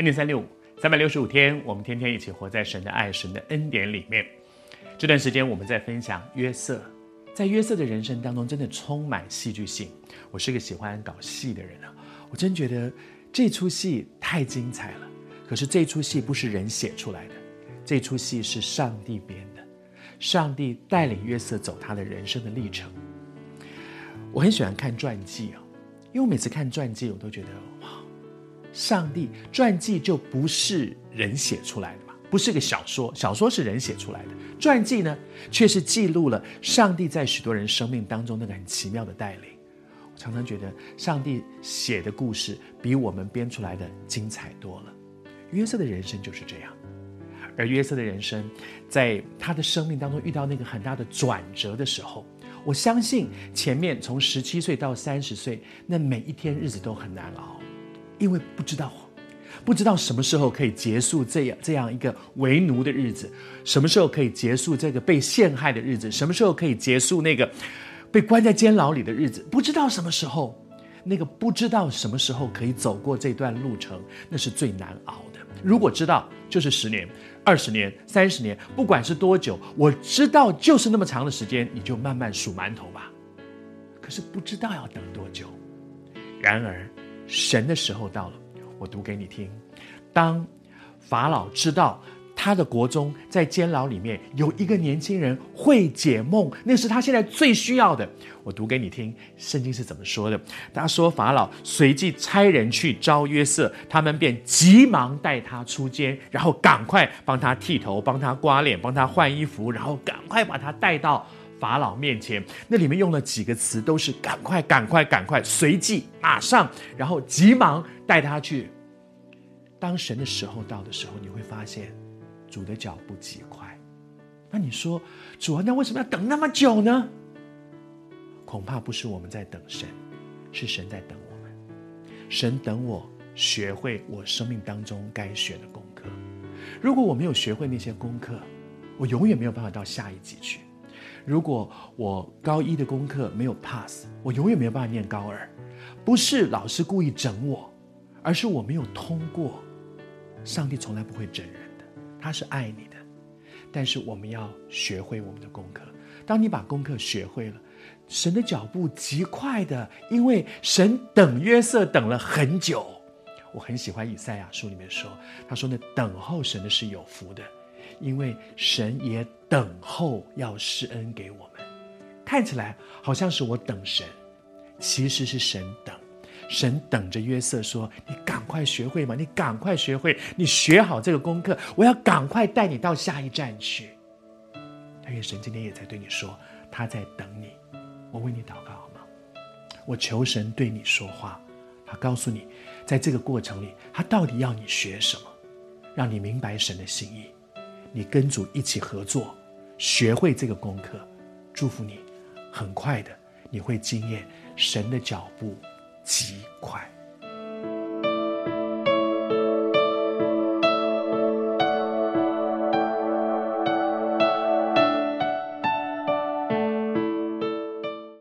恩典三六五，三百六十五天，我们天天一起活在神的爱、神的恩典里面。这段时间我们在分享约瑟，在约瑟的人生当中，真的充满戏剧性。我是个喜欢搞戏的人啊，我真觉得这出戏太精彩了。可是这出戏不是人写出来的，这出戏是上帝编的，上帝带领约瑟走他的人生的历程。我很喜欢看传记啊，因为我每次看传记，我都觉得，上帝传记就不是人写出来的嘛，不是个小说，小说是人写出来的，传记呢却是记录了上帝在许多人生命当中那个很奇妙的带领。我常常觉得上帝写的故事比我们编出来的精彩多了。约瑟的人生就是这样，而约瑟的人生，在他的生命当中遇到那个很大的转折的时候。我相信前面从十七岁到三十岁，那每一天日子都很难熬，因为不知道，不知道什么时候可以结束这样这样一个为奴的日子，什么时候可以结束这个被陷害的日子，什么时候可以结束那个被关在监牢里的日子，不知道什么时候，那个不知道什么时候可以走过这段路程，那是最难熬的。如果知道，就是十年。二十年、三十年，不管是多久，我知道就是那么长的时间，你就慢慢数馒头吧。可是不知道要等多久。然而，神的时候到了，我读给你听。当法老知道。他的国中在监牢里面有一个年轻人会解梦，那是他现在最需要的。我读给你听，圣经是怎么说的？他说：“法老随即差人去招约瑟，他们便急忙带他出监，然后赶快帮他剃头、帮他刮脸、帮他换衣服，然后赶快把他带到法老面前。那里面用了几个词，都是赶快、赶快、赶快，随即、马上，然后急忙带他去。当神的时候到的时候，你会发现。”主的脚步极快，那你说主啊，那为什么要等那么久呢？恐怕不是我们在等神，是神在等我们。神等我学会我生命当中该学的功课。如果我没有学会那些功课，我永远没有办法到下一级去。如果我高一的功课没有 pass，我永远没有办法念高二。不是老师故意整我，而是我没有通过。上帝从来不会整人的。他是爱你的，但是我们要学会我们的功课。当你把功课学会了，神的脚步极快的，因为神等约瑟等了很久。我很喜欢以赛亚书里面说，他说：“那等候神的是有福的，因为神也等候要施恩给我们。”看起来好像是我等神，其实是神等。神等着约瑟说：“你赶快学会嘛，你赶快学会，你学好这个功课，我要赶快带你到下一站去。”但愿神今天也在对你说，他在等你。我为你祷告好吗？我求神对你说话，他告诉你，在这个过程里，他到底要你学什么，让你明白神的心意。你跟主一起合作，学会这个功课，祝福你，很快的你会经验神的脚步极快。